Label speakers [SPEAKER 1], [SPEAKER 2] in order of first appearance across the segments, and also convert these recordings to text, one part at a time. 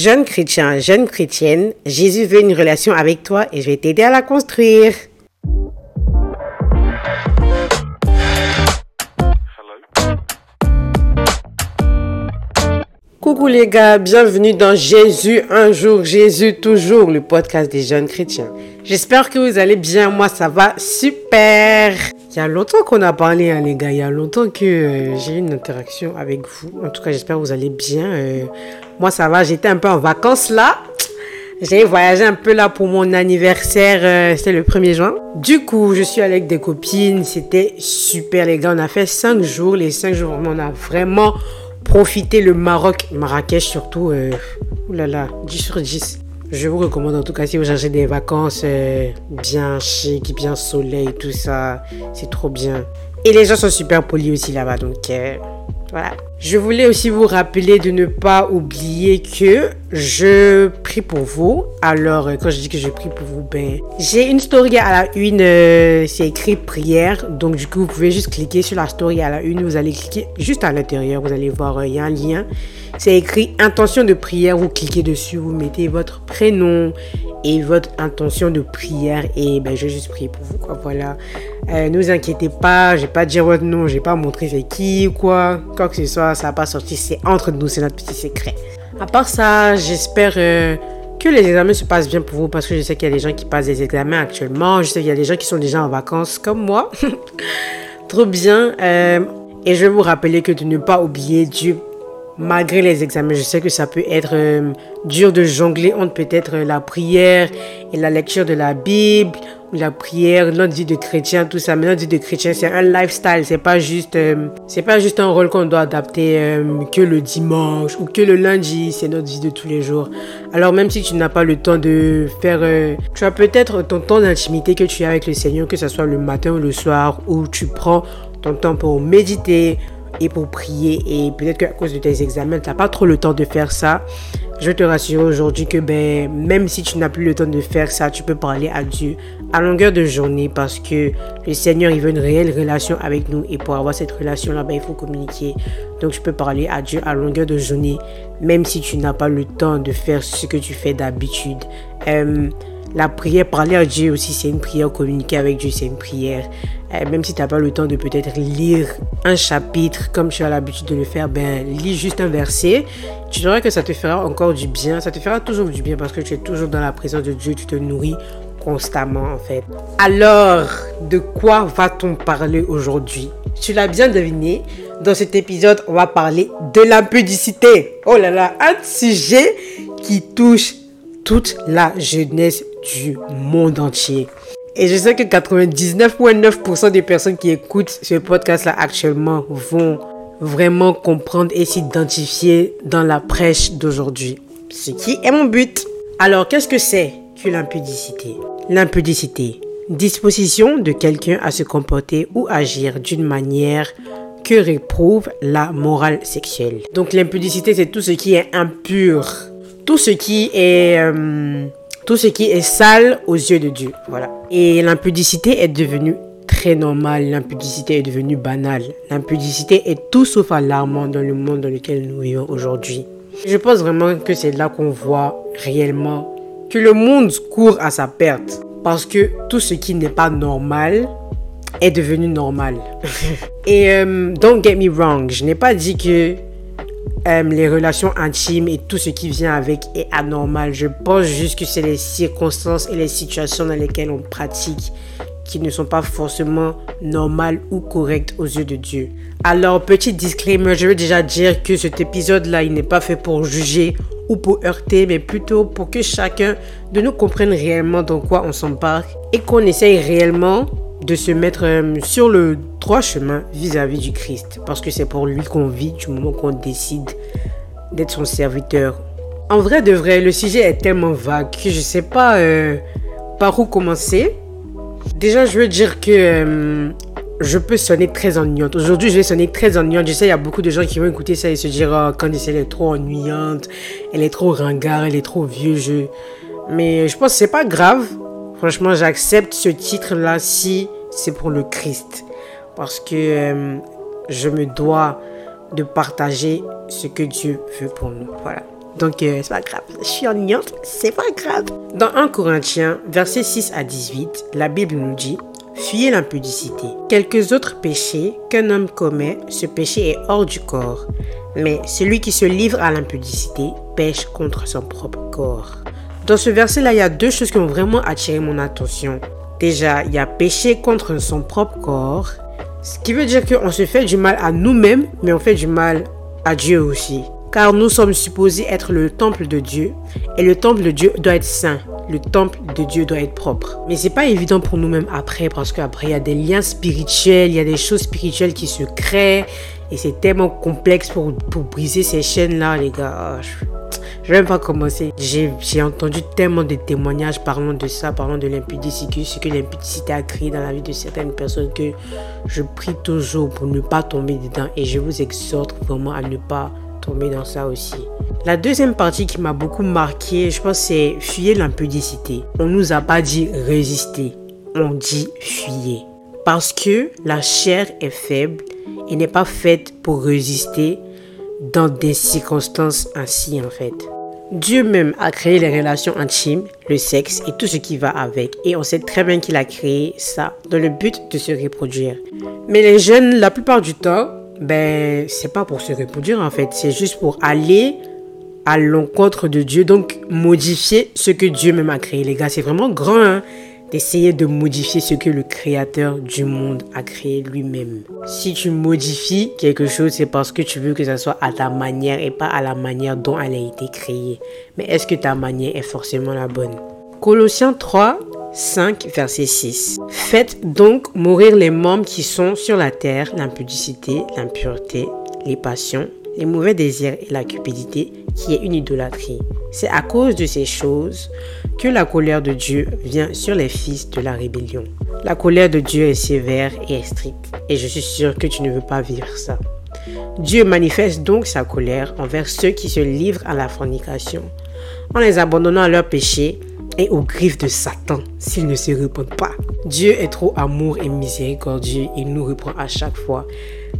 [SPEAKER 1] Jeune chrétien, jeune chrétienne, Jésus veut une relation avec toi et je vais t'aider à la construire. Coucou les gars, bienvenue dans Jésus un jour, Jésus toujours, le podcast des jeunes chrétiens. J'espère que vous allez bien, moi ça va super. Il y a longtemps qu'on a parlé hein, les gars, il y a longtemps que euh, j'ai eu une interaction avec vous. En tout cas j'espère que vous allez bien. Euh, moi ça va, j'étais un peu en vacances là. J'ai voyagé un peu là pour mon anniversaire, euh, c'était le 1er juin. Du coup, je suis allée avec des copines, c'était super les gars. On a fait 5 jours, les 5 jours, on a vraiment profiter le Maroc, Marrakech surtout. Euh, oulala, 10 sur 10. Je vous recommande en tout cas si vous cherchez des vacances euh, bien chic, bien soleil, tout ça. C'est trop bien. Et les gens sont super polis aussi là-bas. Donc Je voulais aussi vous rappeler de ne pas oublier que je prie pour vous. Alors, euh, quand je dis que je prie pour vous, ben, j'ai une story à la une, euh, c'est écrit prière. Donc, du coup, vous pouvez juste cliquer sur la story à la une. Vous allez cliquer juste à l'intérieur. Vous allez voir, euh, il y a un lien. C'est écrit intention de prière. Vous cliquez dessus, vous mettez votre prénom et votre intention de prière. Et ben, je vais juste prier pour vous, quoi. Voilà. ne vous inquiétez pas, je vais pas dire votre nom, je pas montrer c'est qui ou quoi. Quoi que ce soit, ça va pas sorti. C'est entre nous, c'est notre petit secret. À part ça, j'espère euh, que les examens se passent bien pour vous parce que je sais qu'il y a des gens qui passent des examens actuellement. Je sais qu'il y a des gens qui sont déjà en vacances comme moi. Trop bien. Euh, et je vais vous rappeler que de ne pas oublier Dieu malgré les examens. Je sais que ça peut être euh, dur de jongler entre peut-être la prière et la lecture de la Bible la prière, notre de chrétien, tout ça. Mais notre vie de chrétien, c'est un lifestyle. C'est pas juste, euh, pas juste un rôle qu'on doit adapter euh, que le dimanche ou que le lundi. C'est notre vie de tous les jours. Alors même si tu n'as pas le temps de faire, euh, tu as peut-être ton temps d'intimité que tu as avec le Seigneur, que ce soit le matin ou le soir, où tu prends ton temps pour méditer et pour prier. Et peut-être qu'à cause de tes examens, tu n'as pas trop le temps de faire ça. Je te rassure aujourd'hui que ben, même si tu n'as plus le temps de faire ça, tu peux parler à Dieu à longueur de journée parce que le Seigneur, il veut une réelle relation avec nous et pour avoir cette relation-là, ben, il faut communiquer. Donc, tu peux parler à Dieu à longueur de journée, même si tu n'as pas le temps de faire ce que tu fais d'habitude. Euh, la prière, parler à Dieu aussi, c'est une prière. Communiquer avec Dieu, c'est une prière. Euh, même si tu n'as pas le temps de peut-être lire un chapitre comme tu as l'habitude de le faire, ben, lis juste un verset. Tu verras que ça te fera encore du bien. Ça te fera toujours du bien parce que tu es toujours dans la présence de Dieu. Tu te nourris constamment en fait. Alors, de quoi va-t-on parler aujourd'hui? Tu l'as bien deviné, dans cet épisode, on va parler de l'impudicité. Oh là là, un sujet qui touche toute la jeunesse du monde entier. Et je sais que 99,9% des personnes qui écoutent ce podcast-là actuellement vont vraiment comprendre et s'identifier dans la prêche d'aujourd'hui. Ce qui est mon but. Alors, qu'est-ce que c'est que l'impudicité? L'impudicité. Disposition de quelqu'un à se comporter ou agir d'une manière que réprouve la morale sexuelle. Donc l'impudicité, c'est tout ce qui est impur, tout ce qui est euh, tout ce qui est sale aux yeux de Dieu. Voilà. Et l'impudicité est devenue très normale, l'impudicité est devenue banale. L'impudicité est tout sauf alarmant dans le monde dans lequel nous vivons aujourd'hui. Je pense vraiment que c'est là qu'on voit réellement que le monde court à sa perte. Parce que tout ce qui n'est pas normal est devenu normal. Et euh, don't get me wrong, je n'ai pas dit que les relations intimes et tout ce qui vient avec est anormal. Je pense juste que c'est les circonstances et les situations dans lesquelles on pratique qui ne sont pas forcément normales ou correctes aux yeux de Dieu. Alors, petit disclaimer, je veux déjà dire que cet épisode-là, il n'est pas fait pour juger ou pour heurter, mais plutôt pour que chacun de nous comprenne réellement dans quoi on s'embarque et qu'on essaye réellement de se mettre euh, sur le droit chemin vis-à-vis du Christ. Parce que c'est pour lui qu'on vit du moment qu'on décide d'être son serviteur. En vrai de vrai, le sujet est tellement vague que je ne sais pas euh, par où commencer. Déjà, je veux dire que euh, je peux sonner très ennuyante. Aujourd'hui, je vais sonner très ennuyante. Je sais, il y a beaucoup de gens qui vont écouter ça et se dire oh, Candice, elle est trop ennuyante, elle est trop ringard, elle est trop vieux jeu. Mais je pense que c'est pas grave. Franchement, j'accepte ce titre-là si c'est pour le Christ. Parce que euh, je me dois de partager ce que Dieu veut pour nous. Voilà. Donc, euh, c'est pas grave. Je suis ennuyante, c'est pas grave. Dans 1 Corinthiens, versets 6 à 18, la Bible nous dit Fuyez l'impudicité. Quelques autres péchés qu'un homme commet, ce péché est hors du corps. Mais celui qui se livre à l'impudicité pêche contre son propre corps. Dans ce verset-là, il y a deux choses qui ont vraiment attiré mon attention. Déjà, il y a péché contre son propre corps, ce qui veut dire qu'on se fait du mal à nous-mêmes, mais on fait du mal à Dieu aussi. Car nous sommes supposés être le temple de Dieu, et le temple de Dieu doit être saint le temple de Dieu doit être propre. Mais c'est pas évident pour nous-mêmes après, parce qu'après, il y a des liens spirituels, il y a des choses spirituelles qui se créent, et c'est tellement complexe pour, briser ces chaînes-là, les gars. Je, vais même pas commencer. J'ai entendu tellement de témoignages parlant de ça, parlant de l'impudicité, ce que l'impudicité a créé dans la vie de certaines personnes, que je prie toujours pour ne pas tomber dedans, et je vous exhorte vraiment à ne pas tomber dans ça aussi. La deuxième partie qui m'a beaucoup marqué, je pense, c'est fuyer l'impudicité. On nous a pas dit résister, on dit fuyer. Parce que la chair est faible et n'est pas faite pour résister dans des circonstances ainsi en fait. Dieu même a créé les relations intimes, le sexe et tout ce qui va avec. Et on sait très bien qu'il a créé ça dans le but de se reproduire. Mais les jeunes, la plupart du temps, ben, c'est pas pour se reproduire en fait. C'est juste pour aller à l'encontre de Dieu, donc modifier ce que Dieu même a créé. Les gars, c'est vraiment grand hein, d'essayer de modifier ce que le créateur du monde a créé lui-même. Si tu modifies quelque chose, c'est parce que tu veux que ça soit à ta manière et pas à la manière dont elle a été créée. Mais est-ce que ta manière est forcément la bonne? Colossiens 3, 5, verset 6. Faites donc mourir les membres qui sont sur la terre, l'impudicité, l'impureté, les passions, les mauvais désirs et la cupidité, qui est une idolâtrie. C'est à cause de ces choses que la colère de Dieu vient sur les fils de la rébellion. La colère de Dieu est sévère et stricte, et je suis sûr que tu ne veux pas vivre ça. Dieu manifeste donc sa colère envers ceux qui se livrent à la fornication, en les abandonnant à leurs péchés et aux griffes de Satan s'ils ne se repentent pas. Dieu est trop amour et miséricordieux, il nous reprend à chaque fois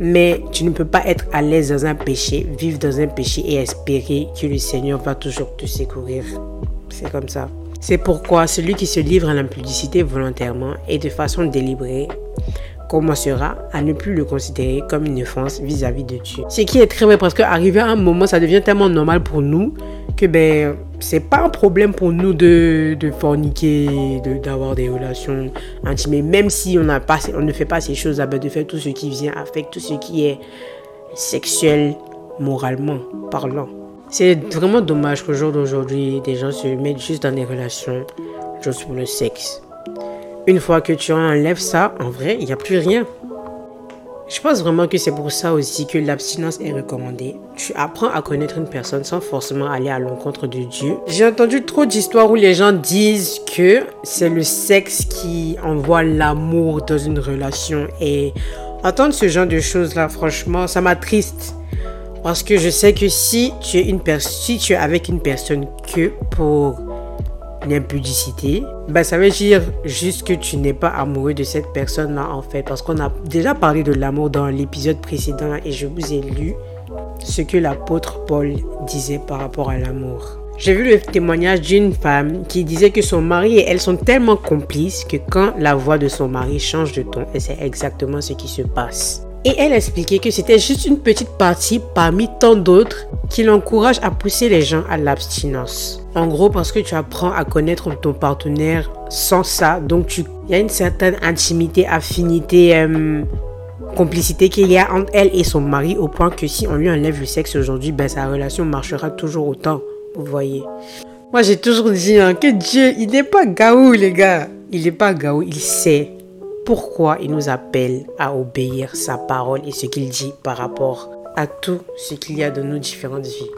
[SPEAKER 1] mais tu ne peux pas être à l'aise dans un péché, vivre dans un péché et espérer que le Seigneur va toujours te secourir. C'est comme ça. C'est pourquoi celui qui se livre à l'impudicité volontairement et de façon délibérée commencera à ne plus le considérer comme une offense vis-à-vis de Dieu. Ce qui est très vrai parce qu'arrivé à un moment, ça devient tellement normal pour nous que ben c'est pas un problème pour nous de, de forniquer, d'avoir des relations intimes, même si on, a pas, on ne fait pas ces choses, ben de faire tout ce qui vient avec tout ce qui est sexuel, moralement parlant. C'est vraiment dommage qu'au jour d'aujourd'hui, des gens se mettent juste dans des relations juste pour le sexe. Une fois que tu enlèves ça, en vrai, il n'y a plus rien. Je pense vraiment que c'est pour ça aussi que l'abstinence est recommandée. Tu apprends à connaître une personne sans forcément aller à l'encontre de Dieu. J'ai entendu trop d'histoires où les gens disent que c'est le sexe qui envoie l'amour dans une relation. Et entendre ce genre de choses-là, franchement, ça m'attriste. Parce que je sais que si tu es, une si tu es avec une personne que pour l'impudicité, ben, ça veut dire juste que tu n'es pas amoureux de cette personne-là en fait. Parce qu'on a déjà parlé de l'amour dans l'épisode précédent et je vous ai lu ce que l'apôtre Paul disait par rapport à l'amour. J'ai vu le témoignage d'une femme qui disait que son mari et elle sont tellement complices que quand la voix de son mari change de ton, elle sait exactement ce qui se passe. Et elle expliquait que c'était juste une petite partie parmi tant d'autres qui l'encourage à pousser les gens à l'abstinence. En gros, parce que tu apprends à connaître ton partenaire sans ça, donc il y a une certaine intimité, affinité, euh, complicité qu'il y a entre elle et son mari, au point que si on lui enlève le sexe aujourd'hui, ben, sa relation marchera toujours autant. Vous voyez. Moi, j'ai toujours dit hein, que Dieu, il n'est pas gaou, les gars. Il n'est pas gaou, il sait pourquoi il nous appelle à obéir sa parole et ce qu'il dit par rapport à tout ce qu'il y a de nos différentes vies.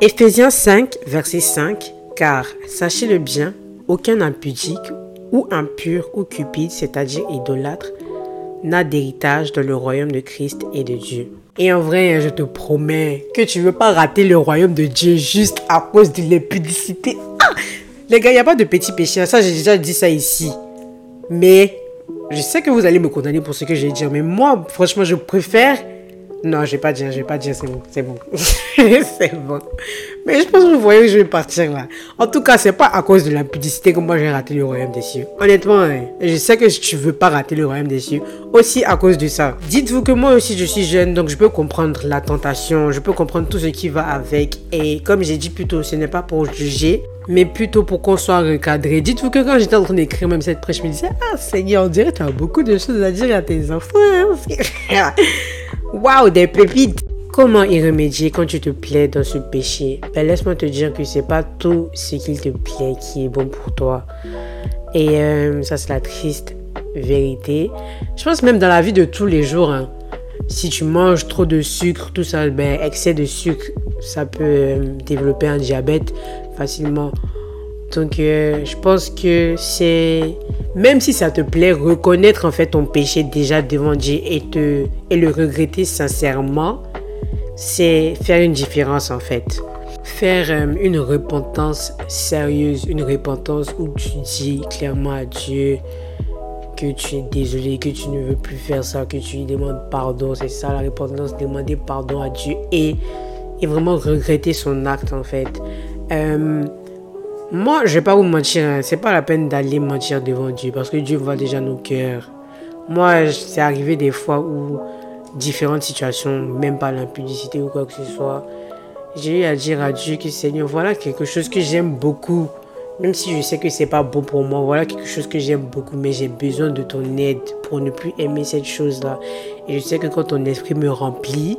[SPEAKER 1] Éphésiens 5, verset 5, car sachez-le bien, aucun impudique ou impur ou cupide, c'est-à-dire idolâtre, n'a d'héritage dans le royaume de Christ et de Dieu. Et en vrai, je te promets que tu ne veux pas rater le royaume de Dieu juste à cause de l'impudicité. Ah Les gars, il n'y a pas de petits péchés. Ça, j'ai déjà dit ça ici. Mais je sais que vous allez me condamner pour ce que je vais dire, mais moi, franchement, je préfère Non, je vais pas dire, je vais pas dire, c'est bon, c'est bon. c'est bon. Mais je pense que vous voyez que je vais partir là. En tout cas, c'est pas à cause de l'impudicité que moi j'ai raté le royaume des cieux. Honnêtement, hein, je sais que tu veux pas rater le royaume des cieux. Aussi à cause de ça. Dites-vous que moi aussi je suis jeune, donc je peux comprendre la tentation, je peux comprendre tout ce qui va avec. Et comme j'ai dit plus tôt, ce n'est pas pour juger, mais plutôt pour qu'on soit recadré. Dites-vous que quand j'étais en train d'écrire même cette prêche, je me disais, ah Seigneur, on dirait que tu as beaucoup de choses à dire à tes enfants. Hein. Waouh, des pépites. Comment y remédier quand tu te plais dans ce péché? Ben, Laisse-moi te dire que c'est pas tout ce qu'il te plaît qui est bon pour toi. Et euh, ça, c'est la triste vérité. Je pense même dans la vie de tous les jours, hein, si tu manges trop de sucre, tout ça, ben, excès de sucre, ça peut euh, développer un diabète facilement. Donc, euh, je pense que c'est, même si ça te plaît, reconnaître en fait ton péché déjà devant Dieu et, te, et le regretter sincèrement, c'est faire une différence en fait. Faire euh, une repentance sérieuse, une repentance où tu dis clairement à Dieu que tu es désolé, que tu ne veux plus faire ça, que tu lui demandes pardon. C'est ça la repentance, demander pardon à Dieu et, et vraiment regretter son acte en fait. Euh, moi, je vais pas vous mentir, hein. c'est pas la peine d'aller mentir devant Dieu parce que Dieu voit déjà nos cœurs. Moi, c'est arrivé des fois où différentes situations, même pas l'impudicité ou quoi que ce soit, j'ai eu à dire à Dieu que Seigneur, voilà quelque chose que j'aime beaucoup. Même si je sais que c'est pas bon pour moi, voilà quelque chose que j'aime beaucoup, mais j'ai besoin de ton aide pour ne plus aimer cette chose-là. Et je sais que quand ton esprit me remplit,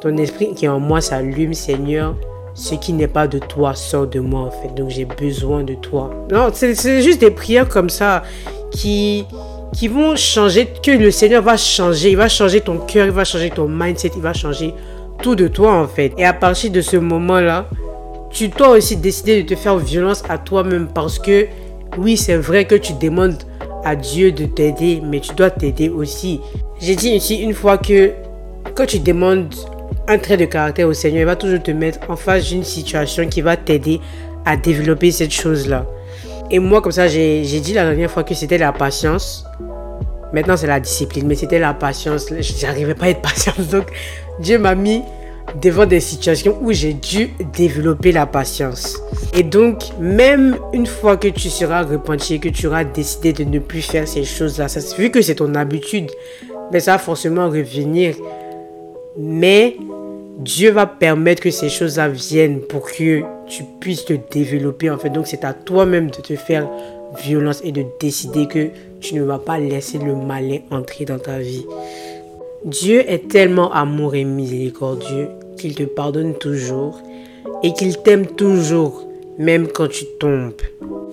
[SPEAKER 1] ton esprit qui est en moi s'allume, Seigneur, ce qui n'est pas de toi sort de moi en fait. Donc j'ai besoin de toi. Non, c'est juste des prières comme ça qui, qui vont changer, que le Seigneur va changer. Il va changer ton cœur, il va changer ton mindset, il va changer tout de toi en fait. Et à partir de ce moment-là, tu dois aussi décider de te faire violence à toi-même parce que oui, c'est vrai que tu demandes à Dieu de t'aider, mais tu dois t'aider aussi. J'ai dit ici une fois que quand tu demandes un trait de caractère au Seigneur, il va toujours te mettre en face d'une situation qui va t'aider à développer cette chose-là. Et moi, comme ça, j'ai dit la dernière fois que c'était la patience. Maintenant, c'est la discipline, mais c'était la patience. Je n'arrivais pas à être patiente. Donc, Dieu m'a mis devant des situations où j'ai dû développer la patience. Et donc, même une fois que tu seras repenti, que tu auras décidé de ne plus faire ces choses-là, vu que c'est ton habitude, mais ça va forcément revenir. Mais Dieu va permettre que ces choses-là pour que tu puisses te développer en fait. Donc c'est à toi-même de te faire violence et de décider que tu ne vas pas laisser le malin entrer dans ta vie. Dieu est tellement amour et miséricordieux qu'il te pardonne toujours et qu'il t'aime toujours, même quand tu tombes.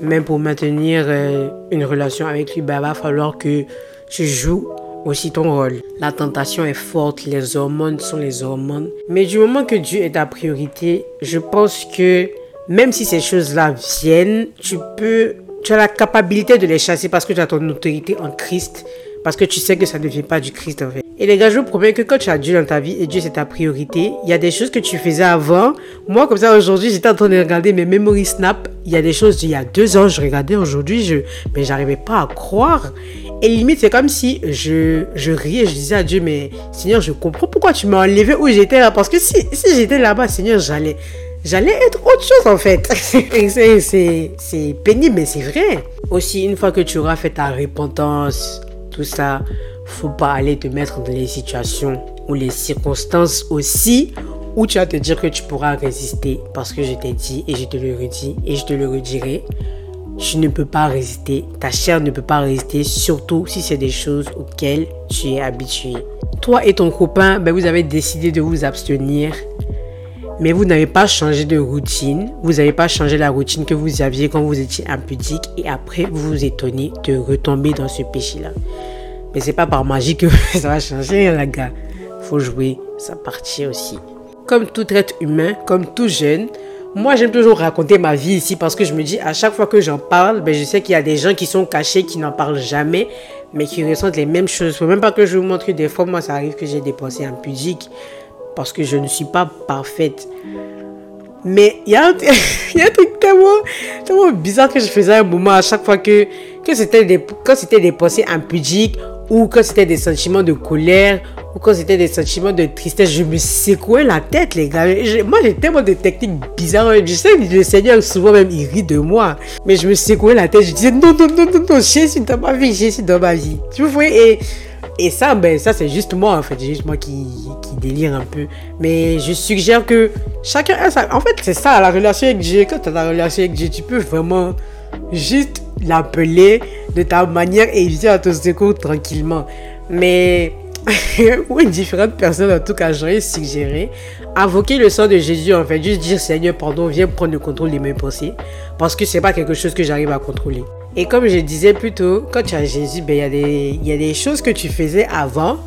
[SPEAKER 1] Même pour maintenir euh, une relation avec lui, il ben, va falloir que tu joues aussi ton rôle. La tentation est forte, les hormones sont les hormones. Mais du moment que Dieu est ta priorité, je pense que même si ces choses-là viennent, tu peux, tu as la capacité de les chasser parce que tu as ton autorité en Christ, parce que tu sais que ça ne vient pas du Christ en fait. Et les gars, je vous promets que quand tu as Dieu dans ta vie et Dieu c'est ta priorité, il y a des choses que tu faisais avant. Moi, comme ça, aujourd'hui, j'étais en train de regarder mes memory snap. Il y a des choses d'il y a deux ans, je regardais aujourd'hui, je, mais j'arrivais pas à croire. Et limite, c'est comme si je, je riais, je disais à Dieu, mais Seigneur, je comprends pourquoi tu m'as enlevé où j'étais là. Parce que si, si j'étais là-bas, Seigneur, j'allais, j'allais être autre chose en fait. c'est pénible, mais c'est vrai. Aussi, une fois que tu auras fait ta repentance, tout ça, faut pas aller te mettre dans les situations ou les circonstances aussi où tu vas te dire que tu pourras résister. Parce que je t'ai dit et je te le redis et je te le redirai tu ne peux pas résister. Ta chair ne peut pas résister, surtout si c'est des choses auxquelles tu es habitué. Toi et ton copain, ben, vous avez décidé de vous abstenir, mais vous n'avez pas changé de routine. Vous n'avez pas changé la routine que vous aviez quand vous étiez impudique et après vous vous étonnez de retomber dans ce péché-là. Mais c'est pas par magie que ça va changer, hein, la gars. Faut jouer sa partie aussi. Comme tout être humain, comme tout jeune, moi, j'aime toujours raconter ma vie ici parce que je me dis, à chaque fois que j'en parle, ben, je sais qu'il y a des gens qui sont cachés, qui n'en parlent jamais, mais qui ressentent les mêmes choses. Faut même pas que je vous montre des fois, moi, ça arrive que j'ai des pensées impudiques parce que je ne suis pas parfaite. Mais il y, a un, truc tellement, bizarre que je faisais un moment à chaque fois que, que c'était des, c'était des pensées impudiques ou quand c'était des sentiments de colère, ou quand c'était des sentiments de tristesse, je me secouais la tête, les gars. moi, j'ai tellement de techniques bizarres. Je sais que le Seigneur, souvent même, il rit de moi. Mais je me secouais la tête. Je disais, non, non, non, non, non, Jésus dans ma vie, Jésus dans ma vie. Tu vois, et, et ça, ben, ça, c'est juste moi, en fait. C'est juste moi qui, qui délire un peu. Mais je suggère que chacun a ça. En fait, c'est ça, la relation avec Dieu. Quand tu as la relation avec Dieu, tu peux vraiment juste l'appeler de ta manière et il vient à ton secours tranquillement. Mais ou une différente personne, en tout cas, j'aurais suggéré invoquer le sang de Jésus, en fait, juste dire Seigneur, pardon, viens prendre le contrôle de mes pensées, parce que c'est pas quelque chose que j'arrive à contrôler. Et comme je disais plus tôt, quand tu as Jésus, ben, il y, a des, y a des choses que tu faisais avant,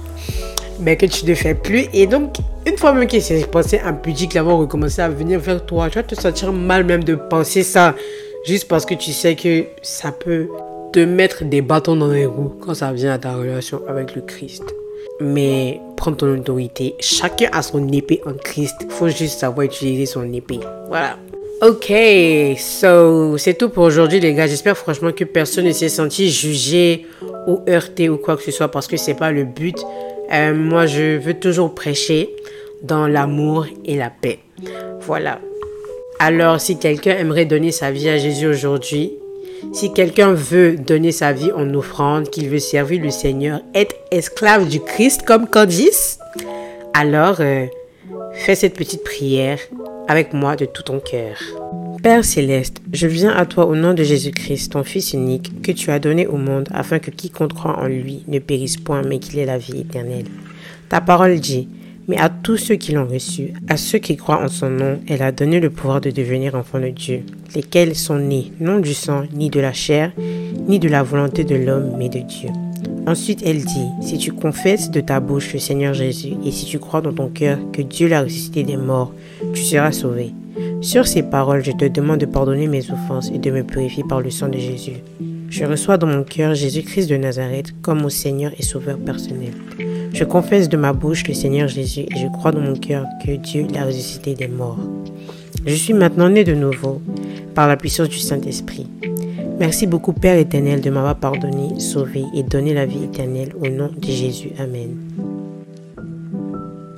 [SPEAKER 1] mais que tu ne fais plus. Et donc, une fois même que ces pensées impudiques vont recommencer à venir vers toi, tu vas te sentir mal même de penser ça juste parce que tu sais que ça peut te mettre des bâtons dans les roues quand ça vient à ta relation avec le Christ. Mais prends ton autorité. Chacun a son épée en Christ. Faut juste savoir utiliser son épée. Voilà. Ok, so c'est tout pour aujourd'hui les gars. J'espère franchement que personne ne s'est senti jugé ou heurté ou quoi que ce soit parce que c'est pas le but. Euh, moi, je veux toujours prêcher dans l'amour et la paix. Voilà. Alors, si quelqu'un aimerait donner sa vie à Jésus aujourd'hui, si quelqu'un veut donner sa vie en offrande, qu'il veut servir le Seigneur, être esclave du Christ comme Candice, alors euh, fais cette petite prière avec moi de tout ton cœur. Père céleste, je viens à toi au nom de Jésus-Christ, ton Fils unique, que tu as donné au monde afin que quiconque croit en lui ne périsse point, mais qu'il ait la vie éternelle. Ta parole dit, mais à tous ceux qui l'ont reçu, à ceux qui croient en son nom, elle a donné le pouvoir de devenir enfants de Dieu, lesquels sont nés non du sang, ni de la chair, ni de la volonté de l'homme, mais de Dieu. Ensuite, elle dit, si tu confesses de ta bouche le Seigneur Jésus, et si tu crois dans ton cœur que Dieu l'a ressuscité des morts, tu seras sauvé. Sur ces paroles, je te demande de pardonner mes offenses et de me purifier par le sang de Jésus. Je reçois dans mon cœur Jésus-Christ de Nazareth comme mon Seigneur et Sauveur personnel. Je confesse de ma bouche le Seigneur Jésus et je crois dans mon cœur que Dieu l'a ressuscité des morts. Je suis maintenant né de nouveau par la puissance du Saint-Esprit. Merci beaucoup Père éternel de m'avoir pardonné, sauvé et donné la vie éternelle au nom de Jésus. Amen.